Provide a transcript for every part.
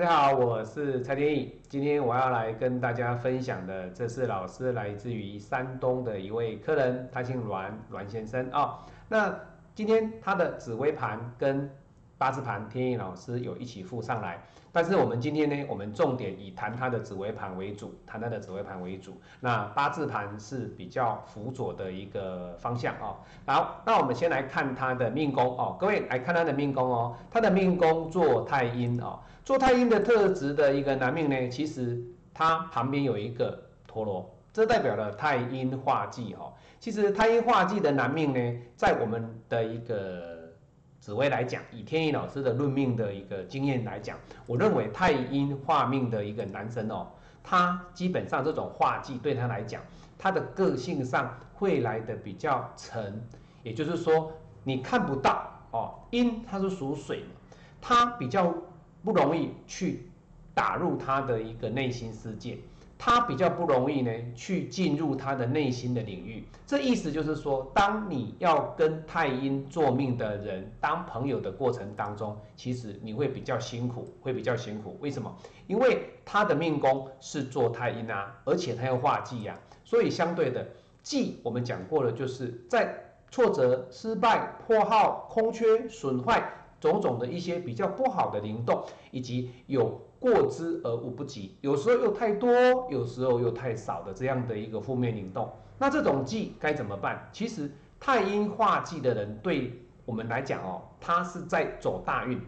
大家好，我是蔡天意。今天我要来跟大家分享的，这是老师来自于山东的一位客人，他姓栾，栾先生啊。那今天他的紫微盘跟八字盘，天意老师有一起附上来。但是我们今天呢，我们重点以谈他的紫微盘为主，谈他的紫微盘为主。那八字盘是比较辅佐的一个方向哦。好，那我们先来看他的命宫哦，各位来看他的命宫哦，他的命宫做太阴哦，做太阴的特质的一个男命呢，其实他旁边有一个陀螺，这代表了太阴化忌哦。其实太阴化忌的男命呢，在我们的一个紫薇来讲，以天意老师的论命的一个经验来讲，我认为太阴化命的一个男生哦，他基本上这种化忌对他来讲，他的个性上会来的比较沉，也就是说你看不到哦，阴它是属水，他比较不容易去打入他的一个内心世界。他比较不容易呢，去进入他的内心的领域。这意思就是说，当你要跟太阴做命的人当朋友的过程当中，其实你会比较辛苦，会比较辛苦。为什么？因为他的命宫是做太阴啊，而且他要化忌呀，所以相对的忌，我们讲过了，就是在挫折、失败、破耗、空缺、损坏种种的一些比较不好的灵动，以及有。过之而无不及，有时候又太多，有时候又太少的这样的一个负面灵动，那这种忌该怎么办？其实太阴化忌的人，对我们来讲哦，他是在走大运。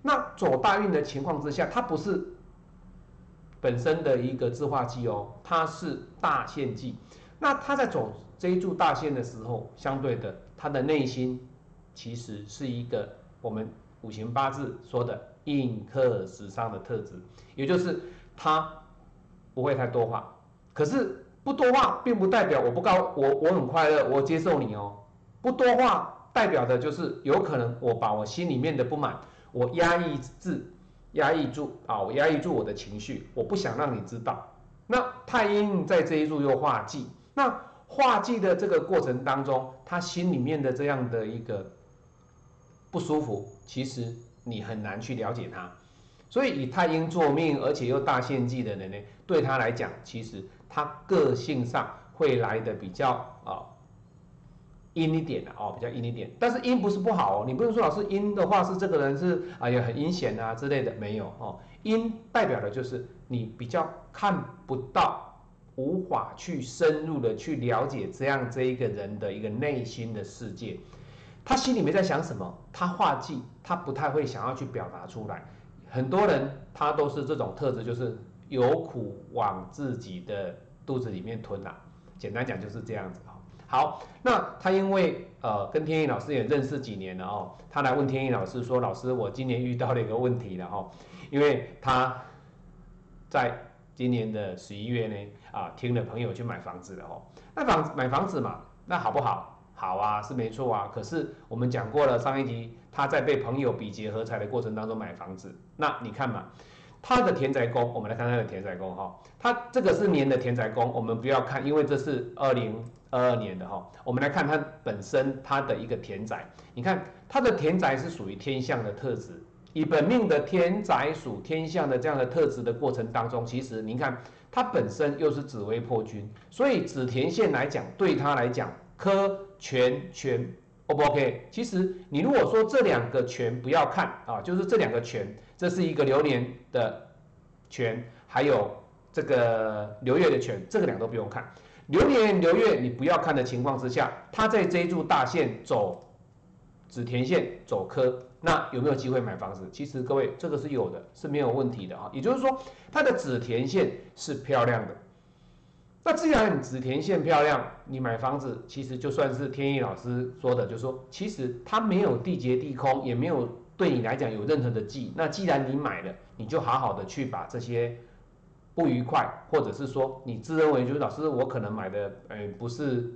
那走大运的情况之下，他不是本身的一个自化忌哦，他是大限忌。那他在走这一柱大限的时候，相对的，他的内心其实是一个我们五行八字说的。印克时尚的特质，也就是他不会太多话，可是不多话并不代表我不高，我我很快乐，我接受你哦。不多话代表的就是有可能我把我心里面的不满，我压抑住，压抑住啊，我压抑住我的情绪，我不想让你知道。那太阴在这一柱又化忌，那化忌的这个过程当中，他心里面的这样的一个不舒服，其实。你很难去了解他，所以以太阴作命，而且又大献祭的人呢，对他来讲，其实他个性上会来的比较啊阴一点的哦，比较阴一点。但是阴不是不好哦，你不能说老师阴的话是这个人是啊也很阴险啊之类的，没有哦。阴代表的就是你比较看不到，无法去深入的去了解这样这一个人的一个内心的世界。他心里面在想什么？他画技，他不太会想要去表达出来。很多人他都是这种特质，就是有苦往自己的肚子里面吞呐。简单讲就是这样子哈。好，那他因为呃跟天意老师也认识几年了哦，他来问天意老师说：“老师，我今年遇到了一个问题了哈，因为他在今年的十一月呢啊听了朋友去买房子了哦，那房买房子嘛，那好不好？”好啊，是没错啊。可是我们讲过了，上一集他在被朋友比劫合财的过程当中买房子。那你看嘛，他的田宅宫，我们来看他的田宅宫哈。他这个是年的田宅宫，我们不要看，因为这是二零二二年的哈。我们来看他本身他的一个田宅，你看他的田宅是属于天象的特质，以本命的田宅属天象的这样的特质的过程当中，其实您看他本身又是紫微破军，所以紫田线来讲，对他来讲。科全全，O 不 OK？其实你如果说这两个全不要看啊，就是这两个全，这是一个流年的全，还有这个流月的全，这个两个都不用看。流年流月你不要看的情况之下，它在这一柱大线走紫田线走科，那有没有机会买房子？其实各位这个是有的，是没有问题的啊。也就是说，它的紫田线是漂亮的。那既然你紫田线漂亮，你买房子其实就算是天意老师说的，就是说其实它没有地劫地空，也没有对你来讲有任何的忌。那既然你买了，你就好好的去把这些不愉快，或者是说你自认为就是老师我可能买的，呃不是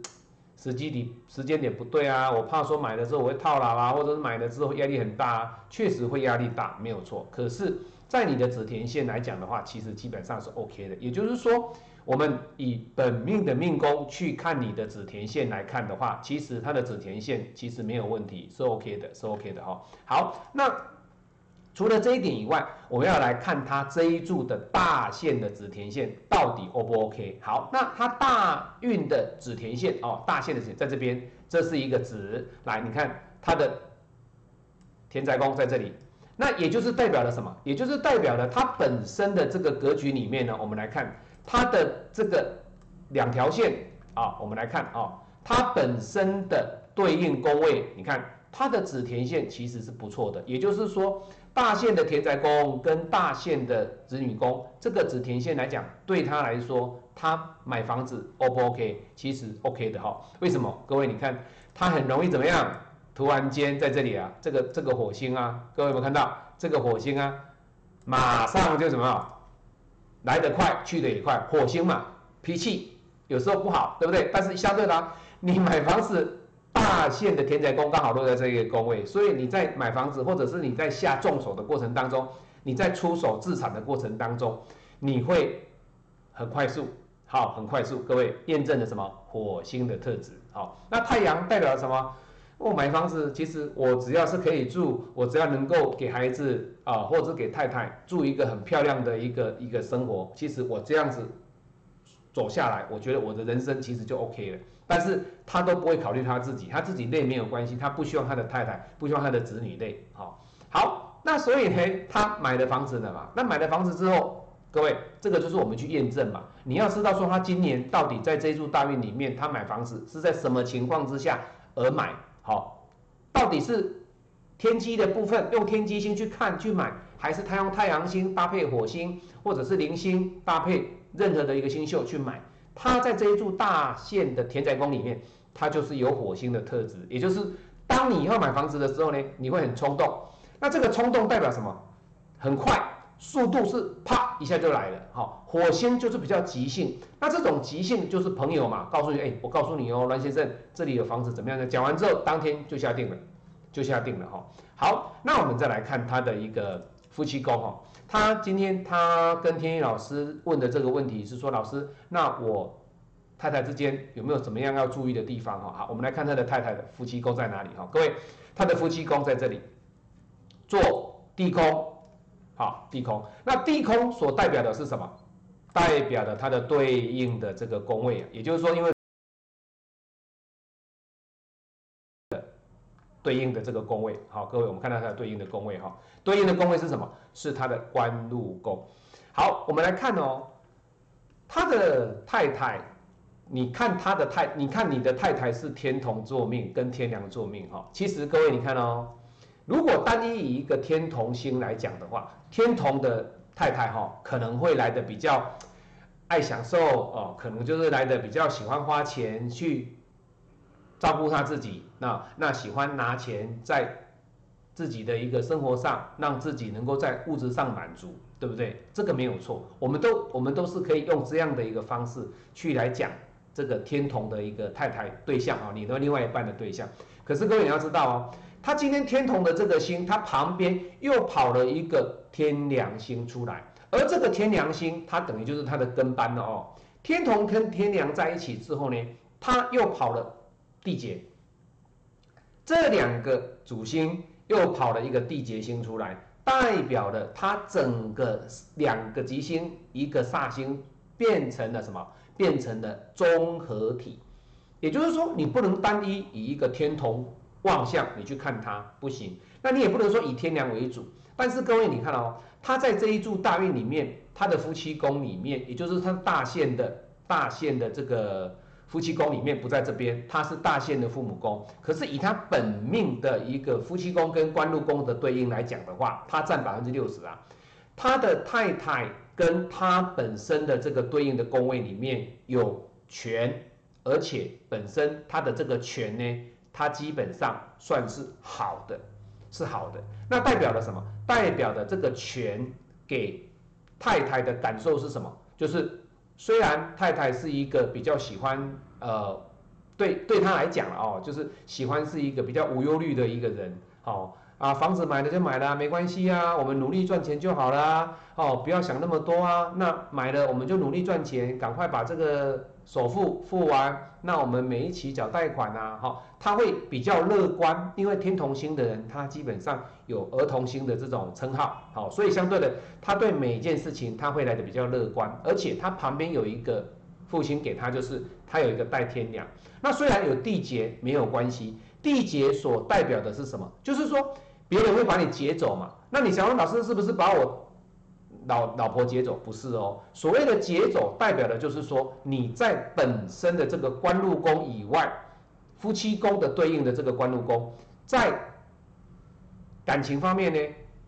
时机点时间点不对啊，我怕说买的时候我会套牢啊，或者是买了之后压力很大，啊确实会压力大，没有错。可是，在你的紫田线来讲的话，其实基本上是 OK 的，也就是说。我们以本命的命宫去看你的子田线来看的话，其实它的子田线其实没有问题，是 OK 的，是 OK 的哈。好，那除了这一点以外，我们要来看它这一柱的大线的子田线到底 O 不 OK？好，那它大运的子田线哦，大线的子在这边，这是一个子。来，你看它的田宅宫在这里，那也就是代表了什么？也就是代表了它本身的这个格局里面呢，我们来看它的这个两条线啊，我们来看啊，它本身的对应宫位，你看它的子田线其实是不错的，也就是说。大线的田宅宫跟大线的子女宫，这个子田线来讲，对他来说，他买房子 O 不 OK？其实 OK 的哈。为什么？各位你看，他很容易怎么样？突然间在这里啊，这个这个火星啊，各位有没有看到这个火星啊？马上就什么？来得快，去得也快。火星嘛，脾气有时候不好，对不对？但是相对的，你买房子。大线的田宅宫刚好落在这个宫位，所以你在买房子或者是你在下重手的过程当中，你在出手自产的过程当中，你会很快速，好，很快速。各位验证了什么？火星的特质。好，那太阳代表了什么？我买房子，其实我只要是可以住，我只要能够给孩子啊，或者是给太太住一个很漂亮的一个一个生活，其实我这样子走下来，我觉得我的人生其实就 OK 了。但是他都不会考虑他自己，他自己累没有关系，他不希望他的太太，不希望他的子女累。好，好，那所以呢，他买了房子了嘛？那买了房子之后，各位，这个就是我们去验证嘛。你要知道说他今年到底在这一柱大运里面，他买房子是在什么情况之下而买？好，到底是天机的部分用天机星去看去买，还是他用太阳星搭配火星，或者是零星搭配任何的一个星宿去买？它在这一柱大线的田宅宫里面，它就是有火星的特质，也就是当你要买房子的时候呢，你会很冲动。那这个冲动代表什么？很快，速度是啪一下就来了。好，火星就是比较急性。那这种急性就是朋友嘛，告诉你，哎，我告诉你哦，栾先生，这里有房子怎么样呢？讲完之后，当天就下定了，就下定了哈。好，那我们再来看他的一个夫妻宫哈。他今天他跟天意老师问的这个问题是说，老师，那我太太之间有没有怎么样要注意的地方？哈，好，我们来看他的太太的夫妻宫在哪里？哈，各位，他的夫妻宫在这里，做地宫，好，地空。那地空所代表的是什么？代表的它的对应的这个宫位，也就是说，因为。对应的这个宫位，好，各位，我们看到它对应的宫位，哈，对应的宫位是什么？是它的官禄宫。好，我们来看哦，他的太太，你看他的太，你看你的太太是天同坐命跟天梁坐命，哈，其实各位你看哦，如果单一以一个天同星来讲的话，天同的太太，哈，可能会来的比较爱享受哦，可能就是来的比较喜欢花钱去。照顾他自己，那那喜欢拿钱在自己的一个生活上，让自己能够在物质上满足，对不对？这个没有错，我们都我们都是可以用这样的一个方式去来讲这个天同的一个太太对象啊，你的另外一半的对象。可是各位你要知道哦，他今天天同的这个星，他旁边又跑了一个天梁星出来，而这个天梁星，它等于就是他的跟班了哦。天同跟天梁在一起之后呢，他又跑了。地劫，这两个主星又跑了一个地劫星出来，代表了它整个两个吉星一个煞星变成了什么？变成了综合体。也就是说，你不能单一以一个天同望向你去看它，不行。那你也不能说以天梁为主。但是各位，你看哦，他在这一柱大运里面，他的夫妻宫里面，也就是他大限的大限的这个。夫妻宫里面不在这边，他是大限的父母宫。可是以他本命的一个夫妻宫跟官禄宫的对应来讲的话，他占百分之六十啊。他的太太跟他本身的这个对应的宫位里面有权，而且本身他的这个权呢，他基本上算是好的，是好的。那代表了什么？代表的这个权给太太的感受是什么？就是。虽然太太是一个比较喜欢，呃，对对他来讲哦，就是喜欢是一个比较无忧虑的一个人，哦，啊，房子买了就买了，没关系啊，我们努力赚钱就好了，哦，不要想那么多啊。那买了我们就努力赚钱，赶快把这个首付付完。那我们每一期缴贷款啊，哈，他会比较乐观，因为天同星的人他基本上有儿童星的这种称号，好，所以相对的，他对每一件事情他会来的比较乐观，而且他旁边有一个父亲给他，就是他有一个带天梁。那虽然有地劫没有关系，地劫所代表的是什么？就是说。别人会把你劫走嘛？那你想问老师是不是把我老老婆劫走？不是哦，所谓的劫走，代表的就是说你在本身的这个官禄宫以外，夫妻宫的对应的这个官禄宫，在感情方面呢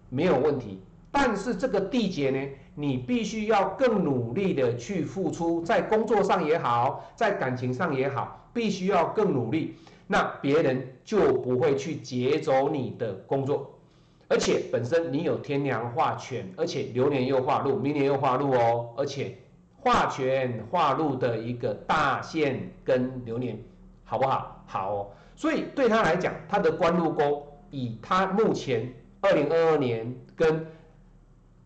没有问题，但是这个地劫呢，你必须要更努力的去付出，在工作上也好，在感情上也好，必须要更努力。那别人就不会去劫走你的工作，而且本身你有天梁化权，而且流年又化禄，明年又化禄哦，而且化权化禄的一个大限跟流年，好不好？好哦。所以对他来讲，他的官禄宫以他目前二零二二年跟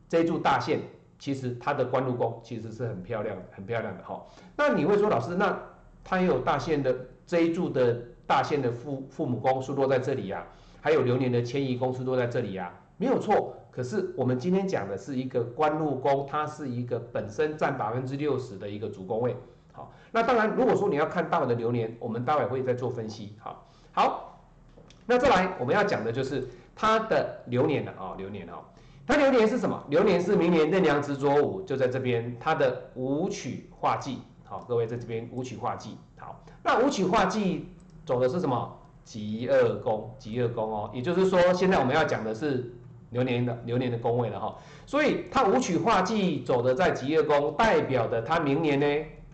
这一柱大限，其实他的官禄宫其实是很漂亮、很漂亮的哈。那你会说，老师，那他也有大限的这一柱的？大限的父父母宫是落在这里呀，还有流年的迁移宫是落在这里呀，没有错。可是我们今天讲的是一个官禄宫，它是一个本身占百分之六十的一个主宫位。好，那当然，如果说你要看大的流年，我们待会会再做分析。好，好，那再来我们要讲的就是它的流年了啊，流年啊，它流年是什么？流年是明年任良执着五就在这边，它的五曲化忌。好，各位在这边五曲化忌。好，那五曲化忌。走的是什么极恶宫？极恶宫哦，也就是说，现在我们要讲的是流年的流年的宫位了哈。所以它五曲化忌走的在极恶宫，代表的他明年呢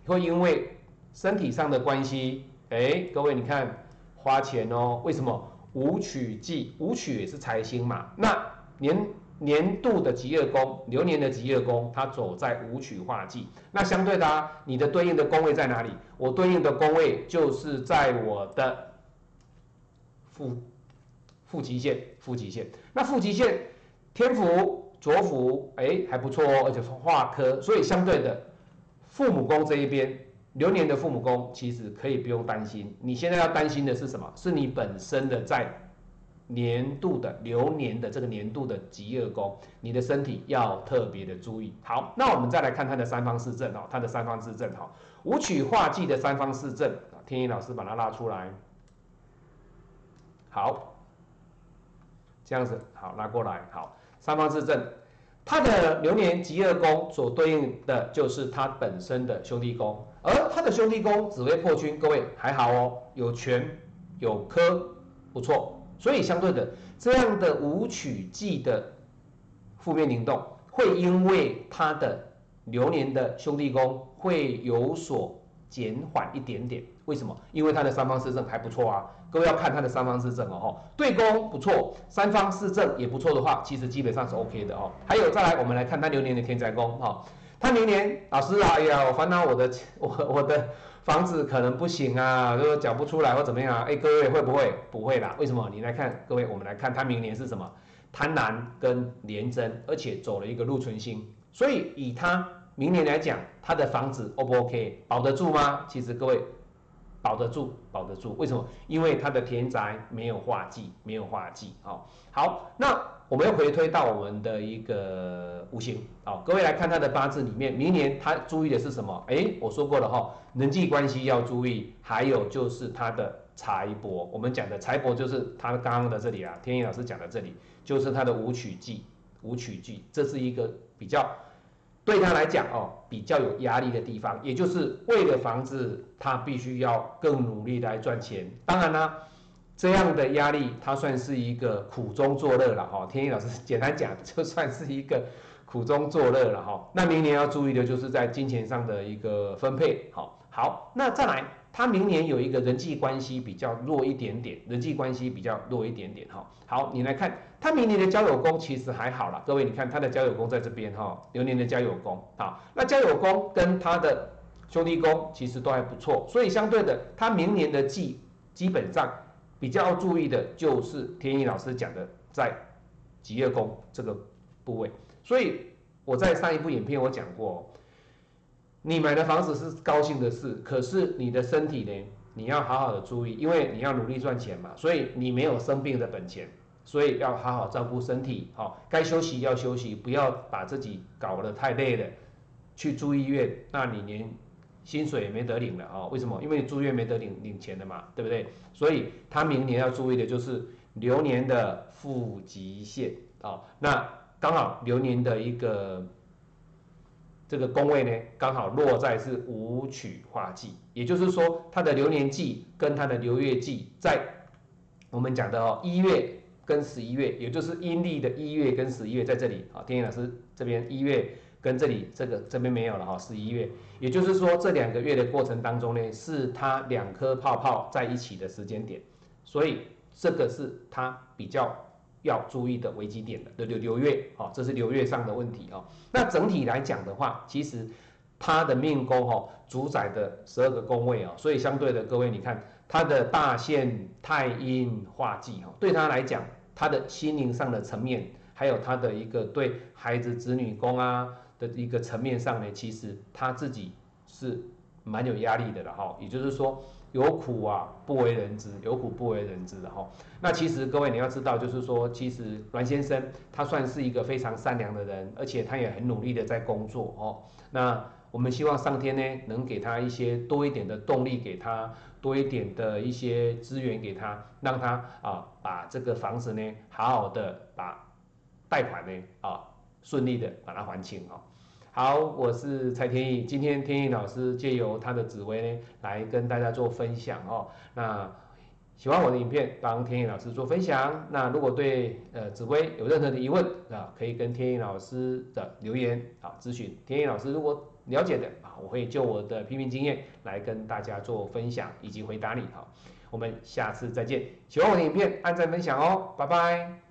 会因为身体上的关系，哎，各位你看花钱哦。为什么五曲忌？五曲也是财星嘛。那年年度的极恶宫，流年的极恶宫，它走在五曲化忌。那相对的，你的对应的宫位在哪里？我对应的宫位就是在我的负负极线，负极线。那负极线天府、左府，哎，还不错哦，而且化科，所以相对的父母宫这一边，流年的父母宫其实可以不用担心。你现在要担心的是什么？是你本身的在年度的流年的这个年度的极恶宫，你的身体要特别的注意。好，那我们再来看它的三方四正哦，它的三方四正哈。五曲化忌的三方四正，天一老师把它拉出来，好，这样子好拉过来，好，三方四正，它的流年极恶宫所对应的就是它本身的兄弟宫，而它的兄弟宫紫微破军，各位还好哦，有权有科，不错，所以相对的这样的五曲忌的负面灵动，会因为它的。流年的兄弟宫会有所减缓一点点，为什么？因为它的三方四正还不错啊，各位要看它的三方四正哦，哈，对宫不错，三方四正也不错的话，其实基本上是 OK 的哦。还有再来，我们来看它流年的天灾宫，哈，它明年老师啊，哎呀，我烦恼我的我我的房子可能不行啊，就缴不出来或怎么样啊？哎，各位会不会？不会啦，为什么？你来看，各位，我们来看它明年是什么？贪婪跟廉贞，而且走了一个禄存星。所以以他明年来讲，他的房子 O 不 OK，保得住吗？其实各位保得住，保得住。为什么？因为他的田宅没有化忌，没有化忌。好，好，那我们又回推到我们的一个五行。好，各位来看他的八字里面，明年他注意的是什么？哎，我说过了哈，人际关系要注意，还有就是他的财帛。我们讲的财帛就是他刚刚的这里啊，天意老师讲的这里，就是他的五曲忌，五曲忌，这是一个比较。对他来讲哦，比较有压力的地方，也就是为了房子，他必须要更努力来赚钱。当然啦，这样的压力，他算是一个苦中作乐了哈。天一老师简单讲，就算是一个苦中作乐了哈。那明年要注意的就是在金钱上的一个分配。好，好，那再来。他明年有一个人际关系比较弱一点点，人际关系比较弱一点点哈。好，你来看他明年的交友宫其实还好啦。各位你看他的交友宫在这边哈，流年的交友宫好，那交友宫跟他的兄弟宫其实都还不错，所以相对的，他明年的忌基本上比较注意的就是天意老师讲的在极月宫这个部位。所以我在上一部影片我讲过，你买的房子是高兴的事，可是你的身体呢，你要好好的注意，因为你要努力赚钱嘛，所以你没有生病的本钱。所以要好好照顾身体，好，该休息要休息，不要把自己搞得太累了，去住医院，那你连薪水也没得领了啊？为什么？因为你住院没得领领钱的嘛，对不对？所以他明年要注意的就是流年的负极限啊，那刚好流年的一个这个宫位呢，刚好落在是五曲化忌，也就是说他的流年忌跟他的流月忌在我们讲的哦一月。跟十一月，也就是阴历的一月跟十一月在这里啊。天一老师这边一月跟这里这个这边没有了哈，十一月，也就是说这两个月的过程当中呢，是它两颗泡泡在一起的时间点，所以这个是它比较要注意的危机点的流流月啊，这是流月上的问题啊。那整体来讲的话，其实它的命宫哈主宰的十二个宫位啊，所以相对的各位你看它的大限太阴化忌哈，对他来讲。他的心灵上的层面，还有他的一个对孩子子女宫啊的一个层面上呢，其实他自己是蛮有压力的了哈。也就是说，有苦啊不为人知，有苦不为人知的哈。那其实各位你要知道，就是说，其实阮先生他算是一个非常善良的人，而且他也很努力的在工作哦。那我们希望上天呢，能给他一些多一点的动力，给他多一点的一些资源给他，让他啊把这个房子呢，好好的把贷款呢啊顺利的把它还清哦。好，我是蔡天意，今天天意老师借由他的紫薇呢，来跟大家做分享哦。那喜欢我的影片，帮天意老师做分享。那如果对呃紫薇有任何的疑问啊，可以跟天意老师的留言啊咨询。天意老师如果了解的啊，我会就我的批评经验来跟大家做分享以及回答你好。我们下次再见，喜欢我的影片按赞分享哦，拜拜。